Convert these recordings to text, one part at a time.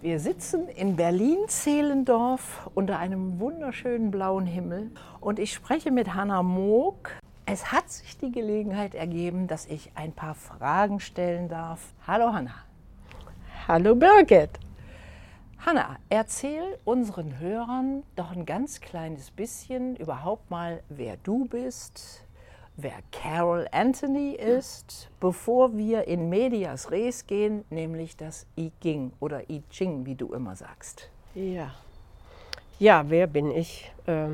Wir sitzen in Berlin-Zehlendorf unter einem wunderschönen blauen Himmel und ich spreche mit Hanna Moog. Es hat sich die Gelegenheit ergeben, dass ich ein paar Fragen stellen darf. Hallo Hanna. Hallo Birgit. Hanna, erzähl unseren Hörern doch ein ganz kleines bisschen überhaupt mal, wer du bist, wer Carol Anthony ist, bevor wir in Medias Res gehen, nämlich das I Ging oder I Ching, wie du immer sagst. Ja, ja wer bin ich? Äh,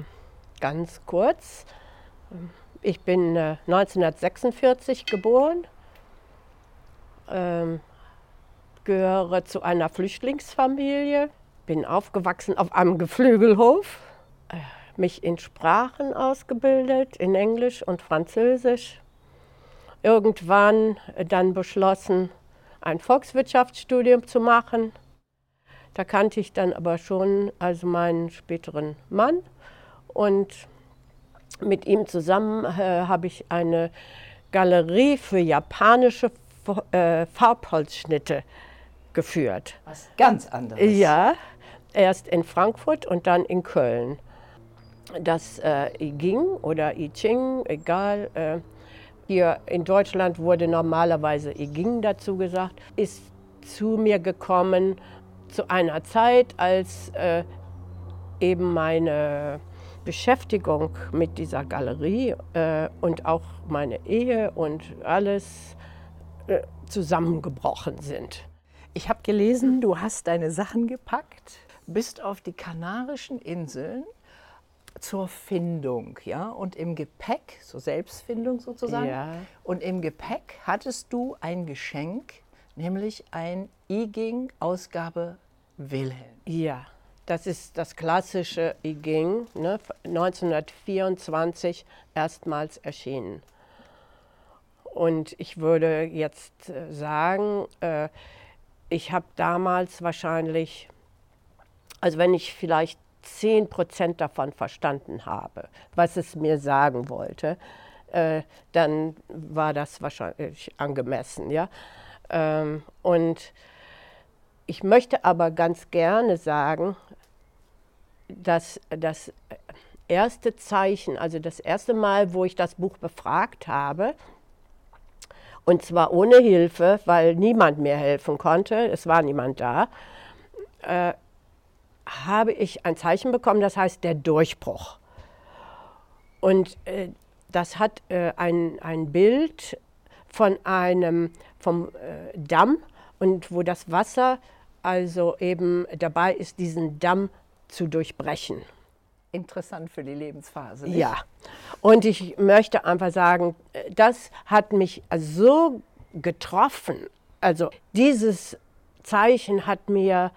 ganz kurz. Ich bin äh, 1946 geboren, ähm, gehöre zu einer Flüchtlingsfamilie, bin aufgewachsen auf einem Geflügelhof. Äh, mich in Sprachen ausgebildet, in Englisch und Französisch. Irgendwann dann beschlossen, ein Volkswirtschaftsstudium zu machen. Da kannte ich dann aber schon also meinen späteren Mann und mit ihm zusammen äh, habe ich eine Galerie für japanische äh, Farbholzschnitte geführt. Was ganz anderes. Ja, erst in Frankfurt und dann in Köln das äh, I Ging oder I Ching, egal. Äh, hier in Deutschland wurde normalerweise I Ging dazu gesagt, ist zu mir gekommen zu einer Zeit, als äh, eben meine Beschäftigung mit dieser Galerie äh, und auch meine Ehe und alles äh, zusammengebrochen sind. Ich habe gelesen, du hast deine Sachen gepackt, bist auf die Kanarischen Inseln zur Findung, ja, und im Gepäck, zur Selbstfindung sozusagen, Ja. und im Gepäck hattest du ein Geschenk, nämlich ein I-Ging Ausgabe Wilhelm. Ja, das ist das klassische I Ging, ne, 1924 erstmals erschienen. Und ich würde jetzt äh, sagen, äh, ich habe damals wahrscheinlich, also wenn ich vielleicht 10 Prozent davon verstanden habe, was es mir sagen wollte, äh, dann war das wahrscheinlich angemessen. Ja? Ähm, und ich möchte aber ganz gerne sagen, dass das erste Zeichen, also das erste Mal, wo ich das Buch befragt habe, und zwar ohne Hilfe, weil niemand mir helfen konnte, es war niemand da, äh, habe ich ein Zeichen bekommen, das heißt der Durchbruch. Und äh, das hat äh, ein, ein Bild von einem vom äh, Damm und wo das Wasser also eben dabei ist, diesen Damm zu durchbrechen. Interessant für die Lebensphase. Nicht? Ja, und ich möchte einfach sagen, äh, das hat mich so getroffen. Also dieses Zeichen hat mir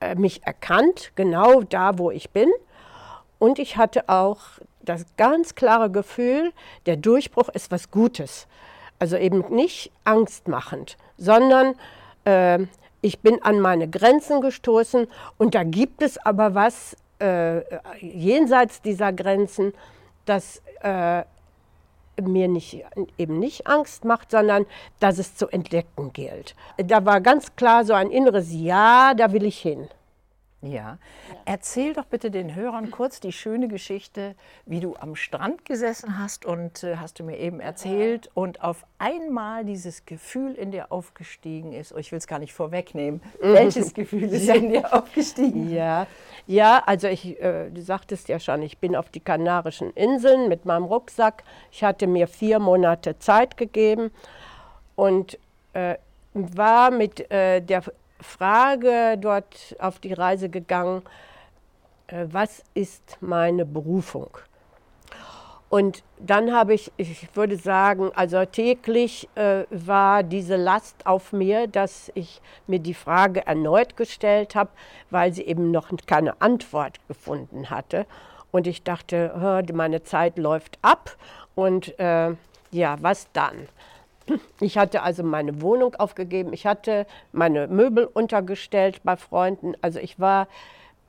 äh, mich erkannt, genau da, wo ich bin. Und ich hatte auch das ganz klare Gefühl, der Durchbruch ist was Gutes. Also eben nicht angstmachend, sondern äh, ich bin an meine Grenzen gestoßen und da gibt es aber was äh, jenseits dieser Grenzen, das äh, mir nicht, eben nicht Angst macht, sondern dass es zu entdecken gilt. Da war ganz klar so ein inneres Ja, da will ich hin. Ja. Erzähl doch bitte den Hörern kurz die schöne Geschichte, wie du am Strand gesessen hast und äh, hast du mir eben erzählt und auf einmal dieses Gefühl in dir aufgestiegen ist. Oh, ich will es gar nicht vorwegnehmen. Welches Gefühl ist in dir aufgestiegen? Ja, ja also ich, äh, du sagtest ja schon, ich bin auf die Kanarischen Inseln mit meinem Rucksack. Ich hatte mir vier Monate Zeit gegeben und äh, war mit äh, der Frage dort auf die Reise gegangen, äh, was ist meine Berufung? Und dann habe ich, ich würde sagen, also täglich äh, war diese Last auf mir, dass ich mir die Frage erneut gestellt habe, weil sie eben noch keine Antwort gefunden hatte. Und ich dachte, meine Zeit läuft ab und äh, ja, was dann? Ich hatte also meine Wohnung aufgegeben, ich hatte meine Möbel untergestellt bei Freunden. Also ich war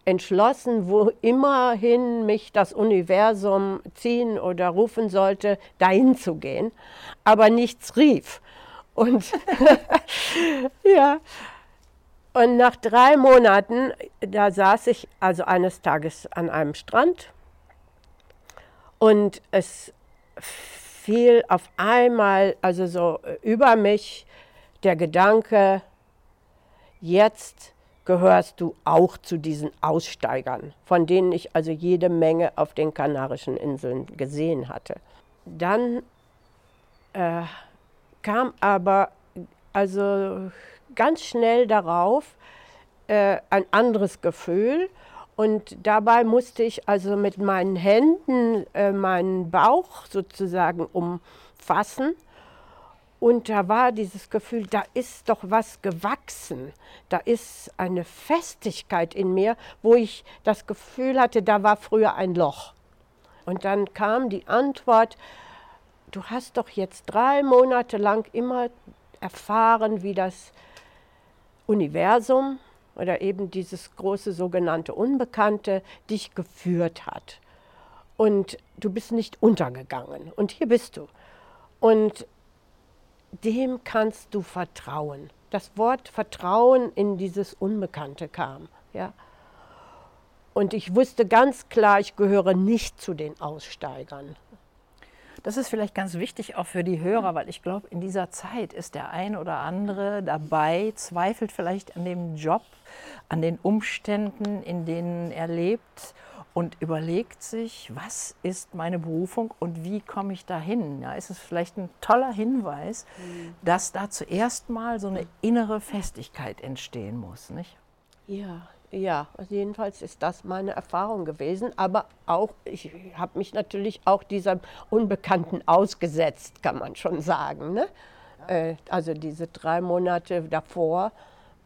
entschlossen, wo immerhin mich das Universum ziehen oder rufen sollte, dahin zu gehen. Aber nichts rief. Und ja, Und nach drei Monaten, da saß ich also eines Tages an einem Strand und es fiel auf einmal, also so über mich, der Gedanke, jetzt gehörst du auch zu diesen Aussteigern, von denen ich also jede Menge auf den Kanarischen Inseln gesehen hatte. Dann äh, kam aber also ganz schnell darauf äh, ein anderes Gefühl und dabei musste ich also mit meinen Händen äh, meinen Bauch sozusagen umfassen. Und da war dieses Gefühl, da ist doch was gewachsen. Da ist eine Festigkeit in mir, wo ich das Gefühl hatte, da war früher ein Loch. Und dann kam die Antwort, du hast doch jetzt drei Monate lang immer erfahren, wie das Universum oder eben dieses große sogenannte Unbekannte dich geführt hat. Und du bist nicht untergegangen. Und hier bist du. Und dem kannst du vertrauen. Das Wort Vertrauen in dieses Unbekannte kam. Ja. Und ich wusste ganz klar, ich gehöre nicht zu den Aussteigern. Das ist vielleicht ganz wichtig auch für die Hörer, weil ich glaube, in dieser Zeit ist der ein oder andere dabei, zweifelt vielleicht an dem Job, an den Umständen, in denen er lebt und überlegt sich, was ist meine Berufung und wie komme ich dahin? Ja, ist es vielleicht ein toller Hinweis, mhm. dass da zuerst mal so eine innere Festigkeit entstehen muss, nicht? Ja, ja, also jedenfalls ist das meine Erfahrung gewesen. Aber auch, ich habe mich natürlich auch diesem Unbekannten ausgesetzt, kann man schon sagen. Ne? Äh, also diese drei Monate davor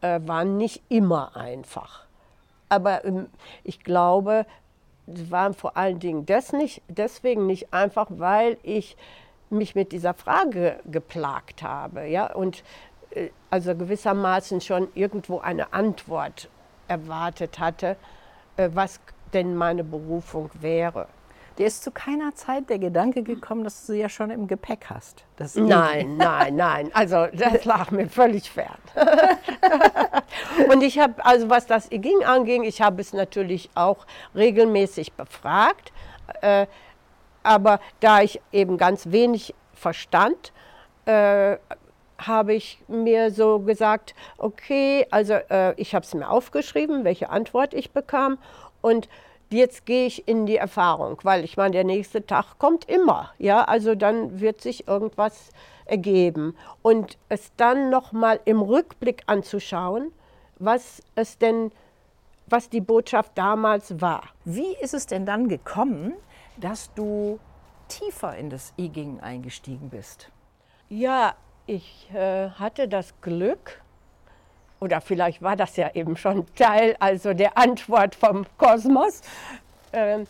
äh, waren nicht immer einfach. Aber ähm, ich glaube, sie waren vor allen Dingen des nicht, deswegen nicht einfach, weil ich mich mit dieser Frage geplagt habe. Ja? Und äh, also gewissermaßen schon irgendwo eine Antwort erwartet hatte, äh, was denn meine Berufung wäre. Dir ist zu keiner Zeit der Gedanke gekommen, dass du sie ja schon im Gepäck hast. nein, nein, nein. Also das lag mir völlig fern. und ich habe, also was das ging anging, ich habe es natürlich auch regelmäßig befragt. Äh, aber da ich eben ganz wenig verstand, äh, habe ich mir so gesagt, okay, also äh, ich habe es mir aufgeschrieben, welche Antwort ich bekam und jetzt gehe ich in die Erfahrung, weil ich meine, der nächste Tag kommt immer, ja, also dann wird sich irgendwas ergeben und es dann noch mal im Rückblick anzuschauen, was es denn, was die Botschaft damals war. Wie ist es denn dann gekommen, dass du tiefer in das I-Ging eingestiegen bist? Ja, ich äh, hatte das Glück, oder vielleicht war das ja eben schon Teil also der Antwort vom Kosmos, äh,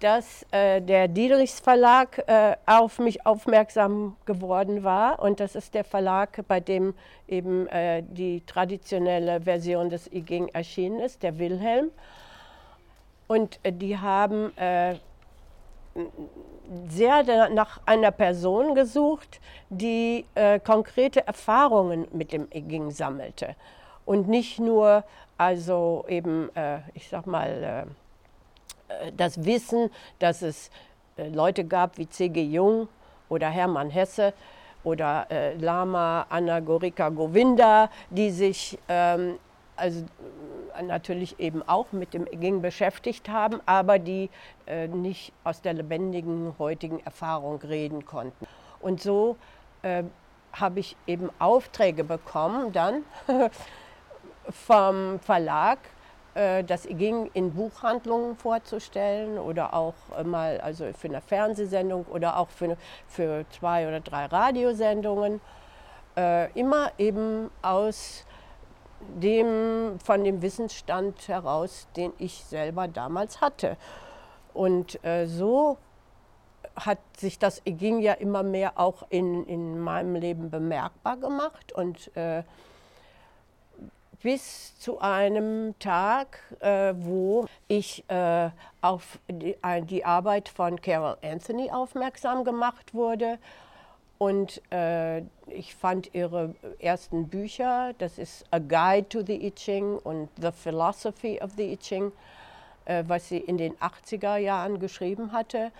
dass äh, der Diedrichs Verlag äh, auf mich aufmerksam geworden war. Und das ist der Verlag, bei dem eben äh, die traditionelle Version des I Ging erschienen ist, der Wilhelm. Und äh, die haben sehr nach einer Person gesucht, die äh, konkrete Erfahrungen mit dem Egging sammelte und nicht nur also eben, äh, ich sag mal, äh, äh das Wissen, dass es äh, Leute gab wie C.G. Jung oder Hermann Hesse oder äh, Lama Anagorika Govinda, die sich ähm, also natürlich eben auch mit dem Ging beschäftigt haben, aber die äh, nicht aus der lebendigen heutigen Erfahrung reden konnten. Und so äh, habe ich eben Aufträge bekommen dann vom Verlag, äh, das ging in Buchhandlungen vorzustellen oder auch mal also für eine Fernsehsendung oder auch für, für zwei oder drei Radiosendungen. Äh, immer eben aus dem, von dem Wissensstand heraus, den ich selber damals hatte. Und äh, so hat sich das ging ja immer mehr auch in, in meinem Leben bemerkbar gemacht und äh, bis zu einem Tag, äh, wo ich äh, auf die, die, Arbeit von Carol Anthony aufmerksam gemacht wurde Und äh, ich fand ihre ersten Bücher, das ist A Guide to the I Ching und The Philosophy of the I Ching, äh, was sie in den 80er Jahren geschrieben hatte.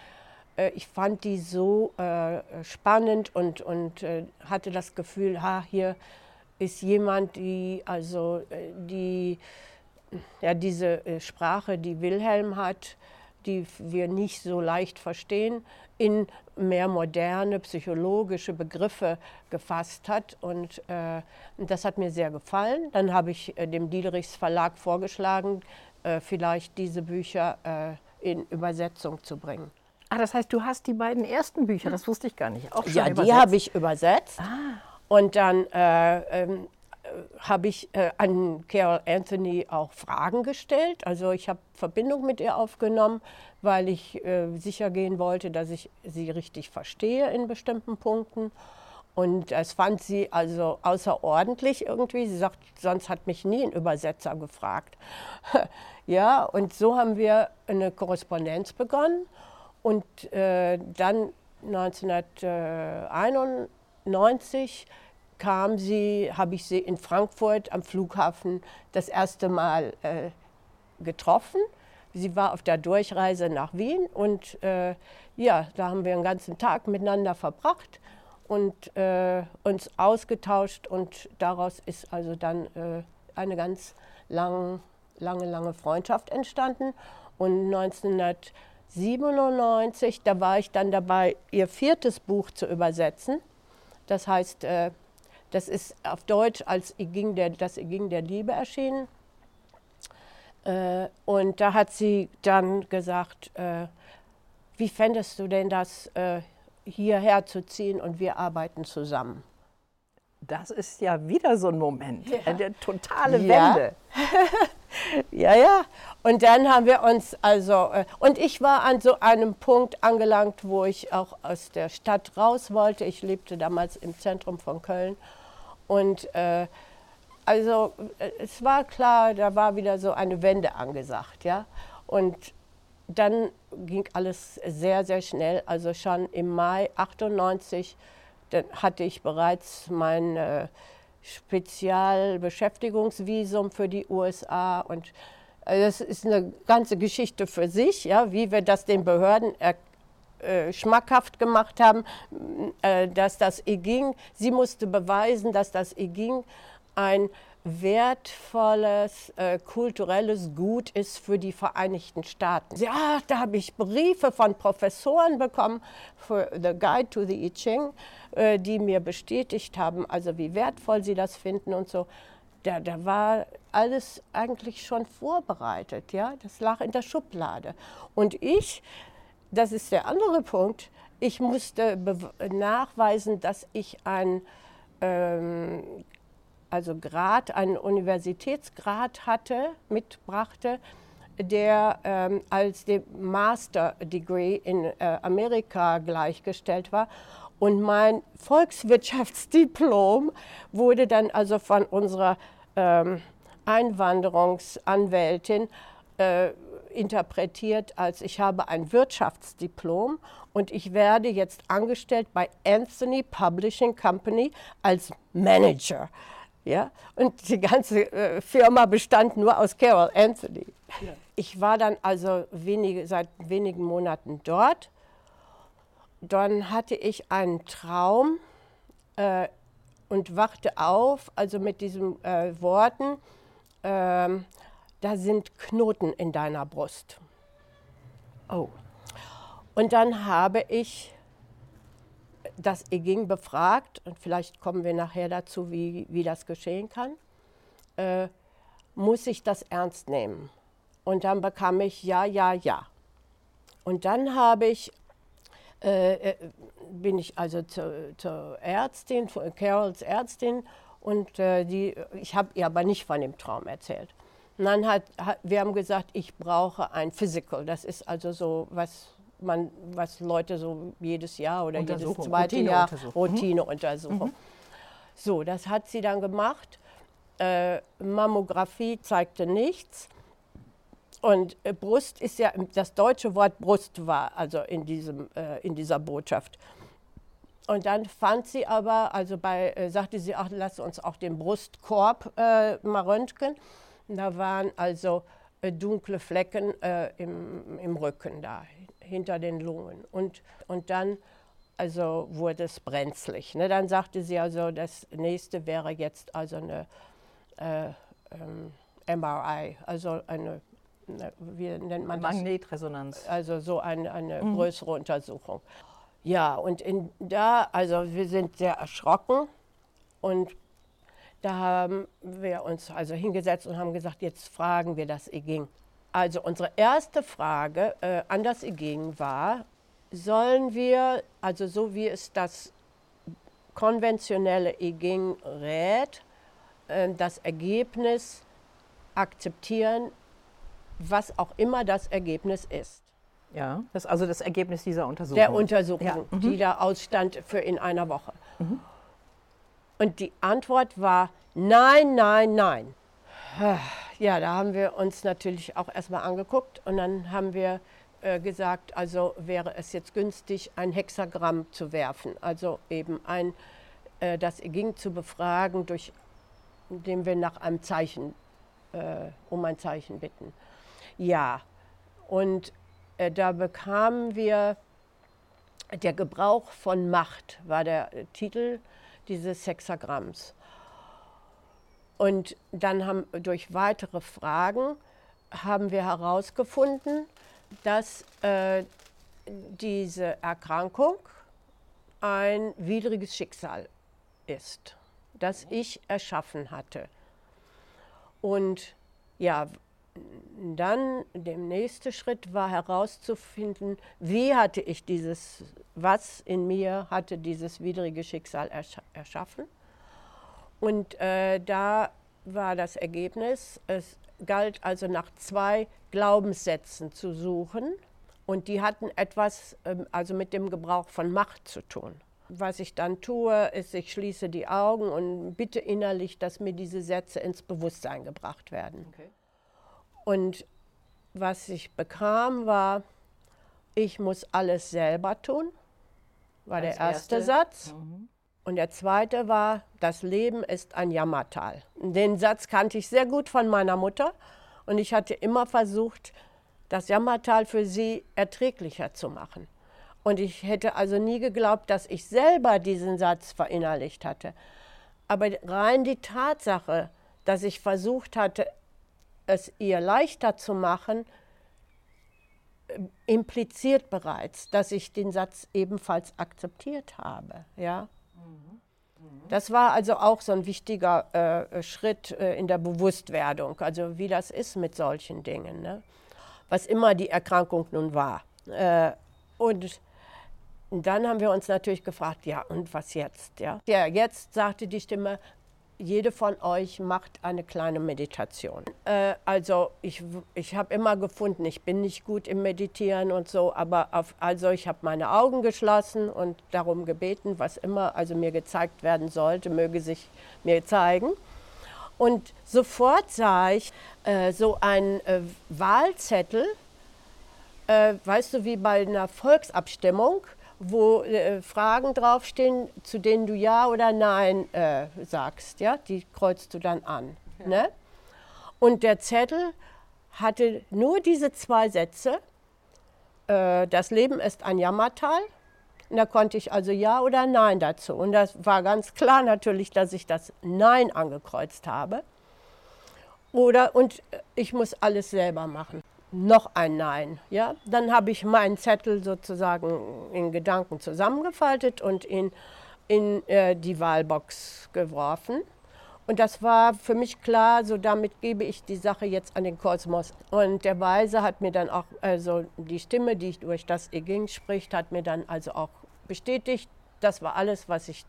Äh, ich fand die so äh, spannend und, und äh, hatte das Gefühl, ha, hier ist jemand, die also äh, die, ja, diese Sprache, die Wilhelm hat, die wir nicht so leicht verstehen, in mehr moderne psychologische Begriffe gefasst hat. Und äh, das hat mir sehr gefallen. Dann habe ich äh, dem Diederichs Verlag vorgeschlagen, äh, vielleicht diese Bücher äh, in Übersetzung zu bringen. Ah, das heißt, du hast die beiden ersten Bücher, das wusste ich gar nicht. Auch schon ja, übersetzt. die habe ich übersetzt. Ah. Und dann äh, ähm, habe ich äh, an Carol Anthony auch Fragen gestellt. Also ich habe Verbindung mit ihr aufgenommen, weil ich äh, sicher gehen wollte, dass ich sie richtig verstehe in bestimmten Punkten. Und das fand sie also außerordentlich irgendwie. Sie sagt, sonst hat mich nie ein Übersetzer gefragt. ja, und so haben wir eine Korrespondenz begonnen. Und äh, dann 1991 kam sie, habe ich sie in Frankfurt am Flughafen das erste Mal äh, getroffen. Sie war auf der Durchreise nach Wien und äh, ja, da haben wir einen ganzen Tag miteinander verbracht und äh, uns ausgetauscht und daraus ist also dann äh, eine ganz lang, lange, lange Freundschaft entstanden. Und 1997, da war ich dann dabei, ihr viertes Buch zu übersetzen. Das heißt äh, das ist auf Deutsch als Iging der, das Iging der Liebe erschienen. Äh, und da hat sie dann gesagt, äh, wie fändest du denn das, äh, hierher zu ziehen und wir arbeiten zusammen? Das ist ja wieder so ein Moment, ja. eine totale ja. Wende. ja, ja. Und dann haben wir uns also, äh, und ich war an so einem Punkt angelangt, wo ich auch aus der Stadt raus wollte. Ich lebte damals im Zentrum von Köln und äh, also es war klar, da war wieder so eine Wende angesagt, ja. Und dann ging alles sehr, sehr schnell. Also schon im Mai 98 dann hatte ich bereits mein äh, Spezialbeschäftigungsvisum für die USA und das ist eine ganze Geschichte für sich, ja, wie wir das den Behörden erklären äh, schmackhaft gemacht haben, äh, dass das IGING, sie musste beweisen, dass das IGING ein wertvolles äh, kulturelles Gut ist für die Vereinigten Staaten. Ja, da habe ich Briefe von Professoren bekommen für The Guide to the I Ching, äh, die mir bestätigt haben, also wie wertvoll sie das finden und so. Da, da war alles eigentlich schon vorbereitet, ja, das lag in der Schublade. Und ich das ist der andere Punkt. Ich musste nachweisen, dass ich ein ähm, also Grad, einen Universitätsgrad hatte, mitbrachte, der ähm, als dem Master Degree in äh, Amerika gleichgestellt war. Und mein Volkswirtschaftsdiplom wurde dann also von unserer ähm, Einwanderungsanwältin äh, interpretiert als ich habe ein Wirtschaftsdiplom und ich werde jetzt angestellt bei Anthony Publishing Company als Manager. Ja? Und die ganze äh, Firma bestand nur aus Carol Anthony. Ja. Ich war dann also wenige, seit wenigen Monaten dort. Dann hatte ich einen Traum äh, und wachte auf, also mit diesen äh, Worten, ähm, da sind Knoten in deiner Brust. Oh. Und dann habe ich das Eging befragt, und vielleicht kommen wir nachher dazu, wie, wie das geschehen kann, äh, muss ich das ernst nehmen? Und dann bekam ich ja, ja, ja. Und dann habe ich, äh, äh bin ich also zur, zur Ärztin, Carols Ärztin, und äh, die, ich habe ihr aber nicht von dem Traum erzählt. Und dann hat, hat, wir haben gesagt, ich brauche ein Physical. Das ist also so, was man, was Leute so jedes Jahr oder jedes zweite Routine Jahr Routineuntersuchung. Mhm. So, das hat sie dann gemacht. Äh, Mammographie zeigte nichts. Und äh, Brust ist ja, das deutsche Wort Brust war also in, diesem, äh, in dieser Botschaft. Und dann fand sie aber, also bei, äh, sagte sie, ach, lass uns auch den Brustkorb äh, mal röntgen. Da waren also äh, dunkle Flecken äh, im, im Rücken da, hinter den Lungen. Und, und dann also wurde es brenzlig. Ne? Dann sagte sie also, das nächste wäre jetzt also eine äh, ähm, MRI, also eine, eine, wie nennt man das? Magnetresonanz. Also so eine, eine mhm. größere Untersuchung. Ja, und in, da, also wir sind sehr erschrocken und da haben wir uns also hingesetzt und haben gesagt, jetzt fragen wir das IGING. Also unsere erste Frage äh, an das IGING war, sollen wir, also so wie es das konventionelle IGING rät, äh, das Ergebnis akzeptieren, was auch immer das Ergebnis ist. Ja, das ist also das Ergebnis dieser Untersuchung. Der Untersuchung, ja. mhm. die da ausstand für in einer Woche. Mhm. Und die Antwort war nein, nein, nein. Ja, da haben wir uns natürlich auch erstmal angeguckt und dann haben wir äh, gesagt, also wäre es jetzt günstig, ein Hexagramm zu werfen. Also eben ein, äh, das ging zu befragen, durch, indem wir nach einem Zeichen, äh, um ein Zeichen bitten. Ja, und äh, da bekamen wir, der Gebrauch von Macht war der Titel dieses Hexagramms. Und dann haben durch weitere Fragen haben wir herausgefunden, dass äh, diese Erkrankung ein widriges Schicksal ist, das ich erschaffen hatte. Und ja, dann der nächste Schritt war herauszufinden, wie hatte ich dieses, was in mir hatte dieses widrige Schicksal ersch erschaffen. Und äh, da war das Ergebnis, es galt also nach zwei Glaubenssätzen zu suchen. Und die hatten etwas ähm, also mit dem Gebrauch von Macht zu tun. Was ich dann tue, ist, ich schließe die Augen und bitte innerlich, dass mir diese Sätze ins Bewusstsein gebracht werden. Okay. Und was ich bekam, war, ich muss alles selber tun, war Als der erste, erste. Satz. Mhm. Und der zweite war, das Leben ist ein Jammertal. Den Satz kannte ich sehr gut von meiner Mutter und ich hatte immer versucht, das Jammertal für sie erträglicher zu machen. Und ich hätte also nie geglaubt, dass ich selber diesen Satz verinnerlicht hatte. Aber rein die Tatsache, dass ich versucht hatte, es ihr leichter zu machen, impliziert bereits, dass ich den Satz ebenfalls akzeptiert habe. Ja? Das war also auch so ein wichtiger äh, Schritt äh, in der Bewusstwerdung, also wie das ist mit solchen Dingen, ne? was immer die Erkrankung nun war. Äh, und dann haben wir uns natürlich gefragt, ja, und was jetzt? Ja, ja jetzt sagte die Stimme, jede von euch macht eine kleine Meditation. Äh, also ich, ich habe immer gefunden, ich bin nicht gut im Meditieren und so, aber auf, also ich habe meine Augen geschlossen und darum gebeten, was immer also mir gezeigt werden sollte, möge sich mir zeigen. Und sofort sah ich äh, so einen äh, Wahlzettel, äh, weißt du, wie bei einer Volksabstimmung, wo äh, Fragen draufstehen, zu denen du Ja oder Nein äh, sagst. Ja? Die kreuzt du dann an. Ja. Ne? Und der Zettel hatte nur diese zwei Sätze. Äh, das Leben ist ein Jammertal. Und da konnte ich also Ja oder Nein dazu. Und das war ganz klar natürlich, dass ich das Nein angekreuzt habe. Oder, und ich muss alles selber machen noch ein Nein. Ja? Dann habe ich meinen Zettel sozusagen in Gedanken zusammengefaltet und ihn in äh, die Wahlbox geworfen. Und das war für mich klar, so damit gebe ich die Sache jetzt an den Kosmos. Und der Weise hat mir dann auch, also die Stimme, die durch das Eging spricht, hat mir dann also auch bestätigt, das war alles, was ich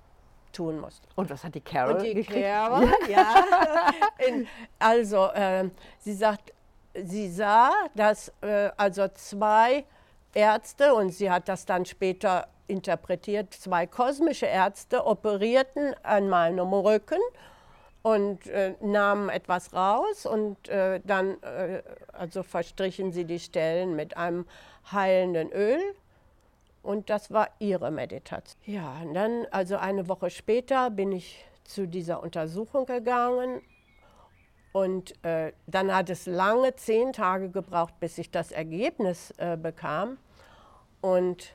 tun musste. Und was hat die Carol Und die gekriegt? Carol, ja. In, also, äh, sie sagt, sie sah, dass äh, also zwei Ärzte, und sie hat das dann später interpretiert, zwei kosmische Ärzte operierten an meinem Rücken und äh, nahmen etwas raus und äh, dann äh, also verstrichen sie die Stellen mit einem heilenden Öl Und das war ihre Meditation. Ja, und dann, also eine Woche später, bin ich zu dieser Untersuchung gegangen. Und äh, dann hat es lange, zehn Tage gebraucht, bis ich das Ergebnis äh, bekam. Und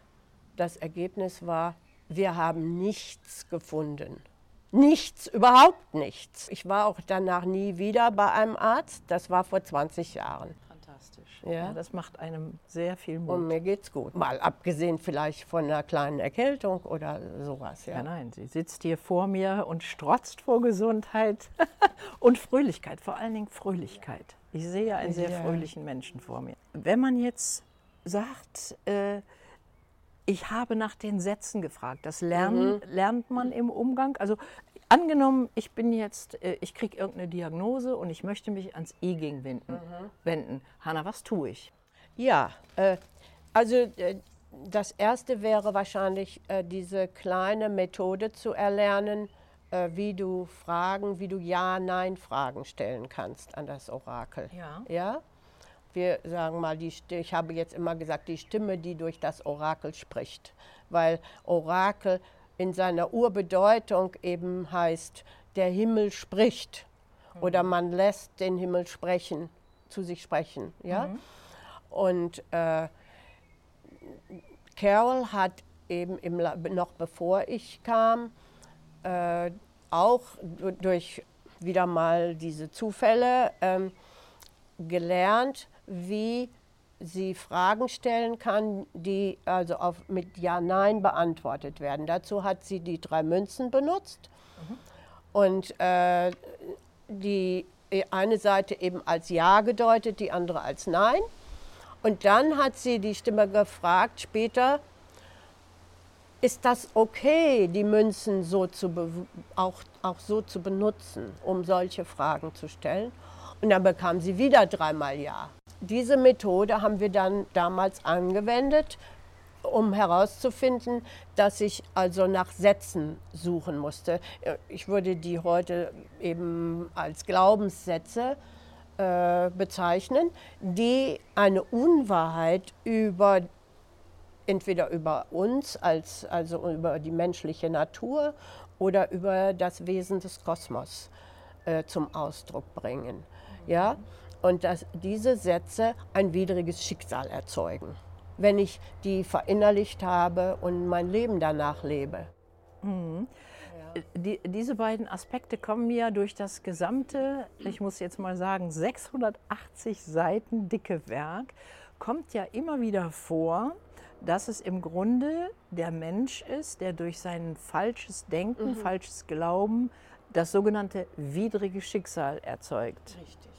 das Ergebnis war, wir haben nichts gefunden. Nichts, überhaupt nichts. Ich war auch danach nie wieder bei einem Arzt. Das war vor 20 Jahren. Fantastisch. Ja. das macht einem sehr viel Mut. Und mir geht's gut. Mal abgesehen vielleicht von einer kleinen Erkältung oder sowas. Ja, ja nein, sie sitzt hier vor mir und strotzt vor Gesundheit und Fröhlichkeit, vor allen Dingen Fröhlichkeit. Ich sehe einen sehr ja. fröhlichen Menschen vor mir. Wenn man jetzt sagt, äh, ich habe nach den Sätzen gefragt. Das lernen, mhm. lernt man im Umgang. Also angenommen, ich bin jetzt, äh, ich kriege irgendeine Diagnose und ich möchte mich ans E-Ging wenden. Mhm. wenden. Hanna, was tue ich? Ja, äh, also äh, das erste wäre wahrscheinlich äh, diese kleine Methode zu erlernen, äh, wie du Fragen, wie du Ja-Nein-Fragen stellen kannst an das Orakel. Ja. ja? wir sagen mal, die, ich habe jetzt immer gesagt, die Stimme, die durch das Orakel spricht. Weil Orakel in seiner Urbedeutung eben heißt, der Himmel spricht. Mhm. Oder man lässt den Himmel sprechen, zu sich sprechen. Ja? Mhm. Und äh, Carol hat eben im, noch bevor ich kam, äh, auch durch wieder mal diese Zufälle ähm, gelernt, wie sie Fragen stellen kann, die also auf, mit Ja, Nein beantwortet werden. Dazu hat sie die drei Münzen benutzt mhm. und äh, die eine Seite eben als Ja gedeutet, die andere als Nein. Und dann hat sie die Stimme gefragt später, ist das okay, die Münzen so zu auch, auch so zu benutzen, um solche Fragen zu stellen? Und dann bekam sie wieder dreimal Ja. Diese Methode haben wir dann damals angewendet, um herauszufinden, dass ich also nach Sätzen suchen musste. Ich würde die heute eben als Glaubenssätze äh, bezeichnen, die eine Unwahrheit über entweder über uns als also über die menschliche Natur oder über das Wesen des Kosmos äh, zum Ausdruck bringen. Ja? Und dass diese Sätze ein widriges Schicksal erzeugen, wenn ich die verinnerlicht habe und mein Leben danach lebe. Mhm. Ja. Die, diese beiden Aspekte kommen mir durch das gesamte, ich muss jetzt mal sagen, 680 Seiten dicke Werk, kommt ja immer wieder vor, dass es im Grunde der Mensch ist, der durch sein falsches Denken, mhm. falsches Glauben das sogenannte widrige Schicksal erzeugt. Richtig.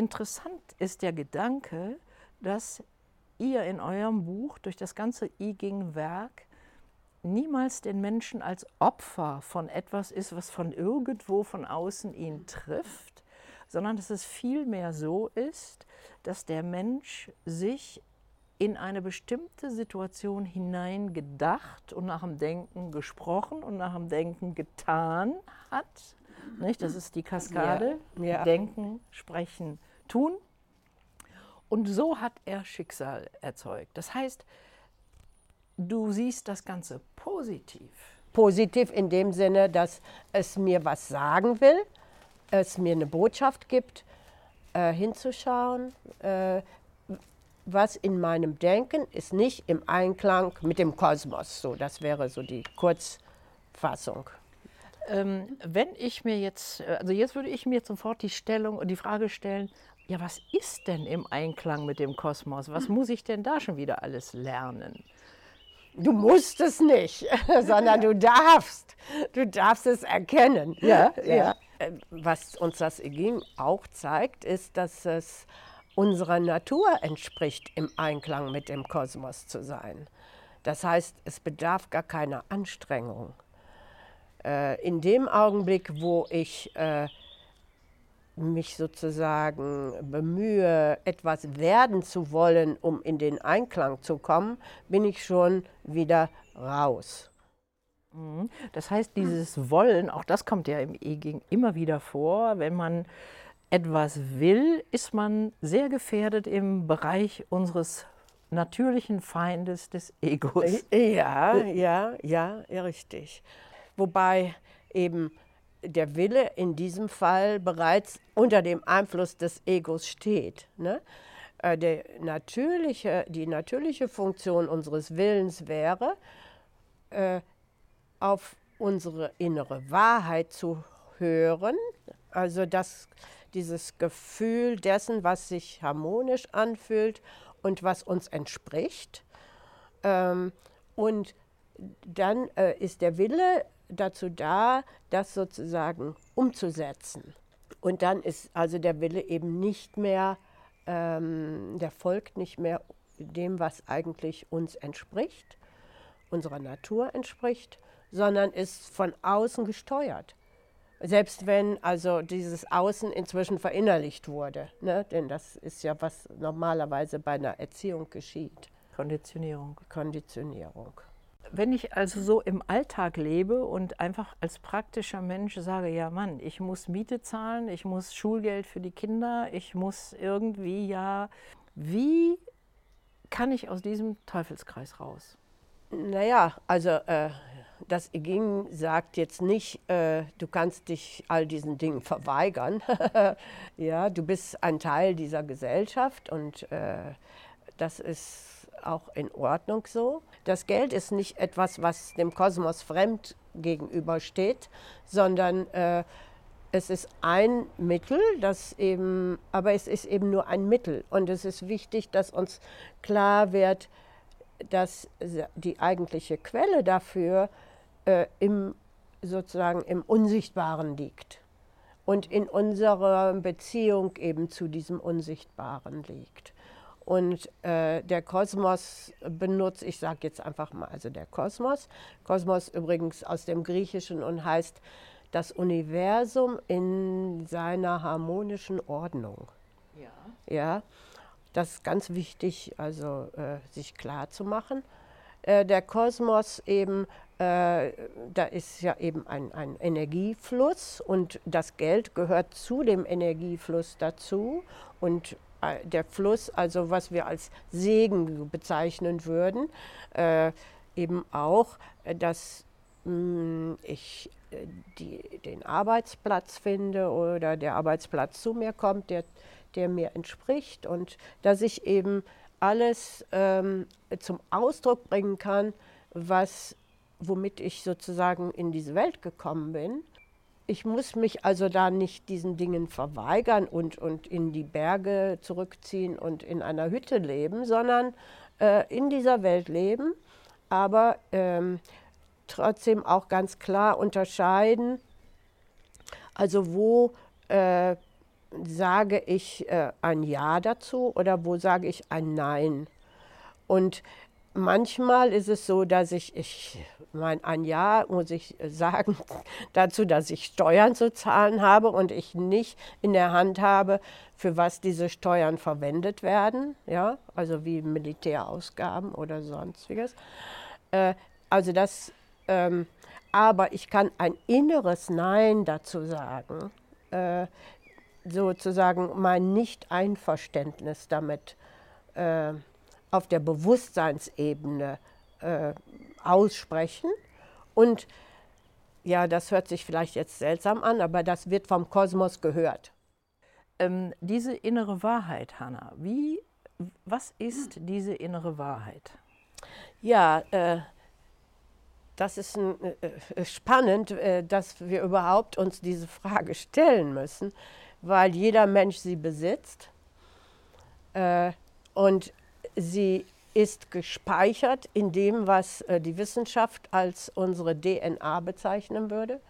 Interessant ist der Gedanke, dass ihr in eurem Buch durch das ganze I ging Werk niemals den Menschen als Opfer von etwas ist, was von irgendwo von außen ihn trifft, sondern dass es vielmehr so ist, dass der Mensch sich in eine bestimmte Situation hineingedacht und nach dem Denken gesprochen und nach dem Denken getan hat. Nicht? Das ist die Kaskade. Ja, ja. Denken, sprechen, tun. Und so hat er Schicksal erzeugt. Das heißt, du siehst das Ganze positiv. Positiv in dem Sinne, dass es mir was sagen will, es mir eine Botschaft gibt, äh, hinzuschauen, äh, was in meinem Denken ist nicht im Einklang mit dem Kosmos. So, das wäre so die Kurzfassung. Ähm, wenn ich mir jetzt, äh, also jetzt würde ich mir sofort die Stellung und die Frage stellen, ja, was ist denn im Einklang mit dem Kosmos? Was muss ich denn da schon wieder alles lernen? Du musst es nicht, sondern du darfst. Du darfst es erkennen. Ja, ja. ja. Äh, was uns das Eging auch zeigt, ist, dass es unserer Natur entspricht, im Einklang mit dem Kosmos zu sein. Das heißt, es bedarf gar keiner Anstrengung. Äh, in dem Augenblick, wo ich äh, mich sozusagen bemühe, etwas werden zu wollen, um in den Einklang zu kommen, bin ich schon wieder raus. Mhm. Das heißt, dieses Wollen, auch das kommt ja im E-Ging immer wieder vor. Wenn man etwas will, ist man sehr gefährdet im Bereich unseres natürlichen Feindes des Egos. Ja, ja, ja, richtig. Wobei eben der Wille in diesem Fall bereits unter dem Einfluss des Egos steht. Ne? Äh, der natürliche, die natürliche Funktion unseres Willens wäre, äh, auf unsere innere Wahrheit zu hören, also das, dieses Gefühl dessen, was sich harmonisch anfühlt und was uns entspricht. Ähm, und dann äh, ist der Wille dazu da, das sozusagen umzusetzen. Und dann ist also der Wille eben nicht mehr, ähm, der folgt nicht mehr dem, was eigentlich uns entspricht, unserer Natur entspricht, sondern ist von außen gesteuert. Selbst wenn also dieses Außen inzwischen verinnerlicht wurde, ne? denn das ist ja, was normalerweise bei einer Erziehung geschieht. Konditionierung. Konditionierung. Wenn ich also so im Alltag lebe und einfach als praktischer Mensch sage, ja Mann, ich muss Miete zahlen, ich muss Schulgeld für die Kinder, ich muss irgendwie ja, wie kann ich aus diesem Teufelskreis raus? Naja, also äh, das IGIN sagt jetzt nicht, äh, du kannst dich all diesen Dingen verweigern. ja, du bist ein Teil dieser Gesellschaft und äh, das ist auch in Ordnung so. Das Geld ist nicht etwas, was dem Kosmos fremd gegenübersteht, sondern äh, es ist ein Mittel, das eben, aber es ist eben nur ein Mittel. Und es ist wichtig, dass uns klar wird, dass die eigentliche Quelle dafür äh, im, sozusagen im Unsichtbaren liegt und in unserer Beziehung eben zu diesem Unsichtbaren liegt. Und äh, der Kosmos benutzt, ich sage jetzt einfach mal, also der Kosmos, Kosmos übrigens aus dem Griechischen und heißt das Universum in seiner harmonischen Ordnung. Ja. ja das ist ganz wichtig, also äh, sich klar zu machen. Äh, der Kosmos eben, äh, da ist ja eben ein, ein Energiefluss und das Geld gehört zu dem Energiefluss dazu und der Fluss, also was wir als Segen bezeichnen würden, äh, eben auch, äh, dass mh, hm, ich die, den Arbeitsplatz finde oder der Arbeitsplatz zu mir kommt, der der mir entspricht und dass ich eben alles ähm, zum Ausdruck bringen kann, was, womit ich sozusagen in diese Welt gekommen bin. Ich muss mich also da nicht diesen Dingen verweigern und, und in die Berge zurückziehen und in einer Hütte leben, sondern äh, in dieser Welt leben, aber ähm, trotzdem auch ganz klar unterscheiden, also wo äh, sage ich äh, ein Ja dazu oder wo sage ich ein Nein? Und manchmal ist es so, dass ich, ich mein, ein Ja muss ich sagen dazu, dass ich Steuern zu zahlen habe und ich nicht in der Hand habe, für was diese Steuern verwendet werden, ja, also wie Militärausgaben oder sonstiges. Äh, also das, ähm, aber ich kann ein inneres Nein dazu sagen. Äh, sozusagen mein Nicht-Einverständnis damit äh, auf der Bewusstseinsebene äh, aussprechen. Und ja, das hört sich vielleicht jetzt seltsam an, aber das wird vom Kosmos gehört. Ähm, diese innere Wahrheit, Hanna, wie, was ist diese innere Wahrheit? Ja, äh, das ist ein, äh, spannend, äh, dass wir überhaupt uns diese Frage stellen müssen weil jeder Mensch sie besitzt äh, und sie ist gespeichert in dem, was äh, die Wissenschaft als unsere DNA bezeichnen würde.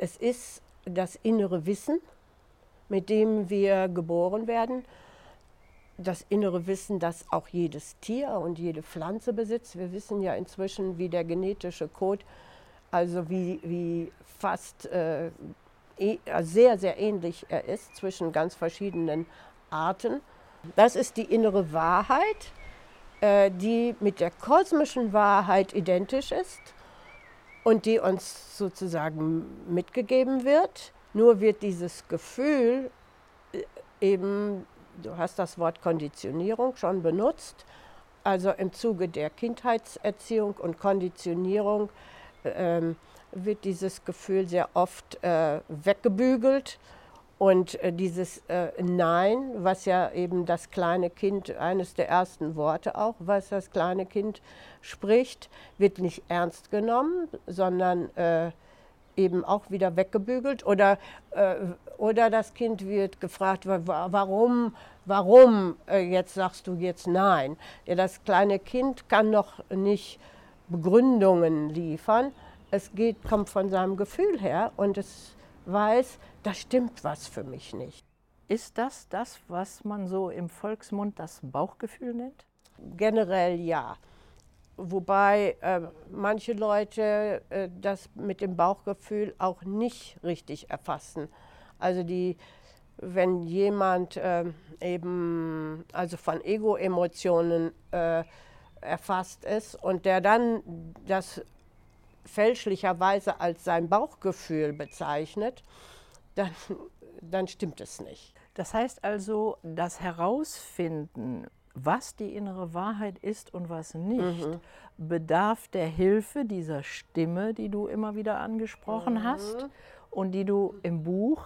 Es ist das innere Wissen, mit dem wir geboren werden. Das innere Wissen, das auch jedes Tier und jede Pflanze besitzt. Wir wissen ja inzwischen, wie der genetische Code, also wie, wie fast äh, E, äh, sehr, sehr ähnlich er ist zwischen ganz verschiedenen Arten. Das ist die innere Wahrheit, äh, die mit der kosmischen Wahrheit identisch ist und die uns sozusagen mitgegeben wird. Nur wird dieses Gefühl äh, eben, du hast das Wort Konditionierung schon benutzt, also im Zuge der Kindheitserziehung und Konditionierung ähm, wird dieses Gefühl sehr oft äh, weggebügelt. Und äh, dieses äh, Nein, was ja eben das kleine Kind, eines der ersten Worte auch, was das kleine Kind spricht, wird nicht ernst genommen, sondern äh, eben auch wieder weggebügelt. Oder, äh, oder das Kind wird gefragt, warum, warum äh, jetzt sagst du jetzt Nein. Das kleine Kind kann noch nicht Begründungen liefern, es geht, kommt von seinem Gefühl her und es weiß, da stimmt was für mich nicht. Ist das das, was man so im Volksmund das Bauchgefühl nennt? Generell ja. Wobei äh, manche Leute äh, das mit dem Bauchgefühl auch nicht richtig erfassen. Also die, wenn jemand äh, eben also von Ego-Emotionen äh, erfasst ist und der dann das fälschlicherweise als sein Bauchgefühl bezeichnet, dann, dann stimmt es nicht. Das heißt also, das Herausfinden, was die innere Wahrheit ist und was nicht, mhm. bedarf der Hilfe dieser Stimme, die du immer wieder angesprochen mhm. hast und die du im Buch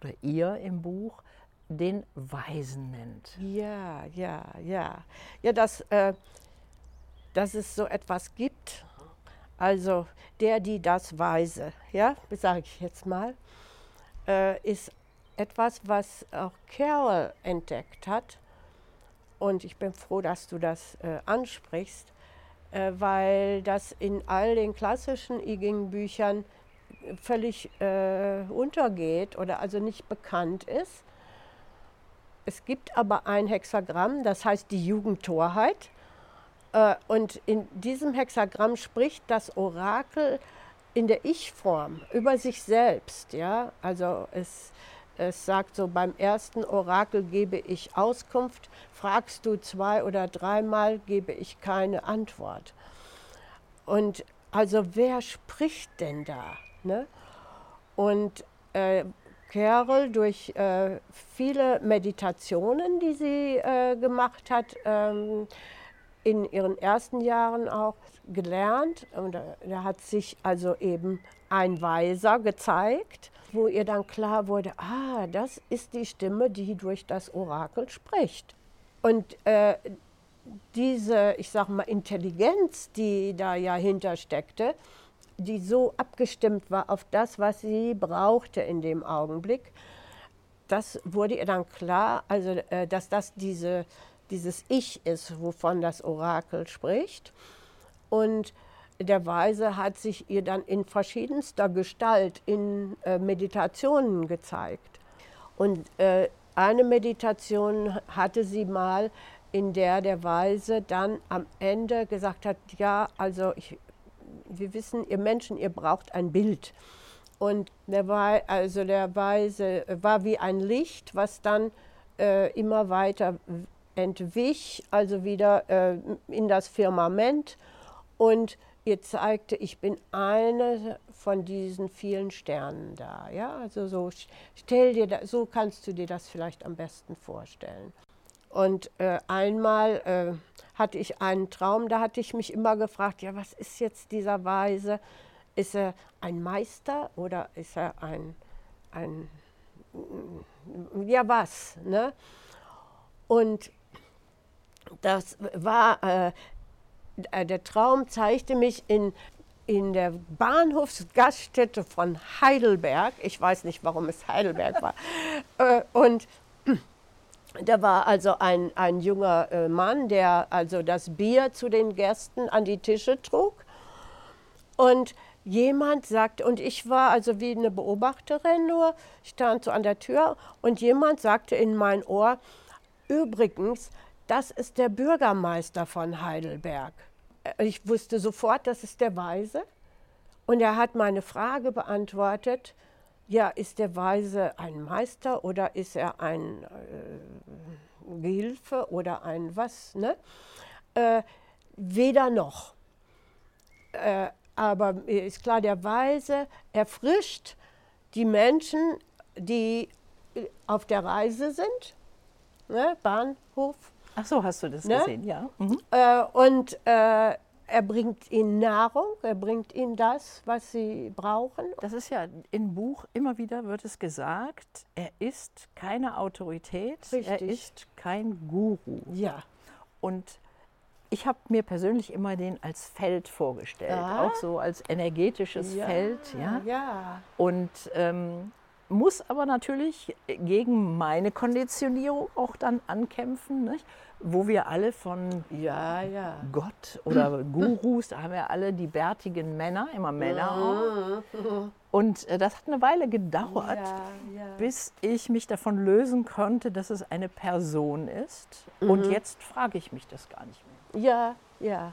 oder ihr im Buch den Weisen nennt. Ja, ja, ja. Ja, dass, äh, dass es so etwas gibt, also der, die das Weise, ja, sage ich jetzt mal, äh, ist etwas, was auch Carol entdeckt hat. Und ich bin froh, dass du das äh, ansprichst, äh, weil das in all den klassischen I Ching-Büchern völlig äh, untergeht oder also nicht bekannt ist. Es gibt aber ein Hexagramm, das heißt die Jugendtorheit. Äh, und in diesem Hexagramm spricht das Orakel in der Ich-Form über sich selbst. Ja? Also es, es sagt so, beim ersten Orakel gebe ich Auskunft, fragst du zwei oder dreimal, gebe ich keine Antwort. Und also wer spricht denn da? Ne? Und äh, Carol durch äh, viele Meditationen, die sie äh, gemacht hat, ähm, in ihren ersten Jahren auch gelernt. Und da hat sich also eben ein Weiser gezeigt, wo ihr dann klar wurde, ah, das ist die Stimme, die durch das Orakel spricht. Und äh, diese, ich sage mal, Intelligenz, die da ja hintersteckte, die so abgestimmt war auf das, was sie brauchte in dem Augenblick, das wurde ihr dann klar, also äh, dass das diese dieses Ich ist, wovon das Orakel spricht. Und der Weise hat sich ihr dann in verschiedenster Gestalt in äh, Meditationen gezeigt. Und äh, eine Meditation hatte sie mal, in der der Weise dann am Ende gesagt hat, ja, also ich, wir wissen, ihr Menschen, ihr braucht ein Bild. Und der, also der Weise war wie ein Licht, was dann äh, immer weiter entwich, also wieder äh, in das Firmament und ihr zeigte, ich bin eine von diesen vielen Sternen da. Ja, also so stell dir, da, so kannst du dir das vielleicht am besten vorstellen. Und äh, einmal äh, hatte ich einen Traum, da hatte ich mich immer gefragt, ja, was ist jetzt dieser Weise? Ist er ein Meister oder ist er ein, ein ja was? Ne? Und das war, äh, äh, der Traum zeigte mich in, in der Bahnhofsgaststätte von Heidelberg. Ich weiß nicht, warum es Heidelberg war. äh, und da war also ein, ein junger äh, Mann, der also das Bier zu den Gästen an die Tische trug. Und jemand sagte, und ich war also wie eine Beobachterin nur, stand so an der Tür, und jemand sagte in mein Ohr, übrigens, das ist der Bürgermeister von Heidelberg. Äh, ich wusste sofort, das ist der Weise. Und er hat meine Frage beantwortet, ja, ist der Weise ein Meister oder ist er ein äh, Gehilfe oder ein was? Ne? Äh, weder noch. Äh, aber ist klar, der Weise erfrischt die Menschen, die äh, auf der Reise sind, ne? Bahnhof, Ach so, hast du das Ne? gesehen, ja. Mhm. Äh, und äh, er bringt ihnen Nahrung, er bringt ihnen das, was sie brauchen. Das ist ja im Buch immer wieder wird es gesagt, er ist keine Autorität, er Richtig. ist kein Guru. Ja. Und ich habe mir persönlich immer den als Feld vorgestellt, Ah. auch so als energetisches Feld, ja. Ja. Und ähm, muss aber natürlich gegen meine Konditionierung auch dann ankämpfen, nicht? wo wir alle von Ja, ja. Gott oder Gurus, da haben wir alle die bärtigen Männer, immer Männer auch. Und äh, das hat eine Weile gedauert, Ja, bis ich mich davon lösen konnte, dass es eine Person ist. Und jetzt frage ich mich das gar nicht mehr. Ja, ja.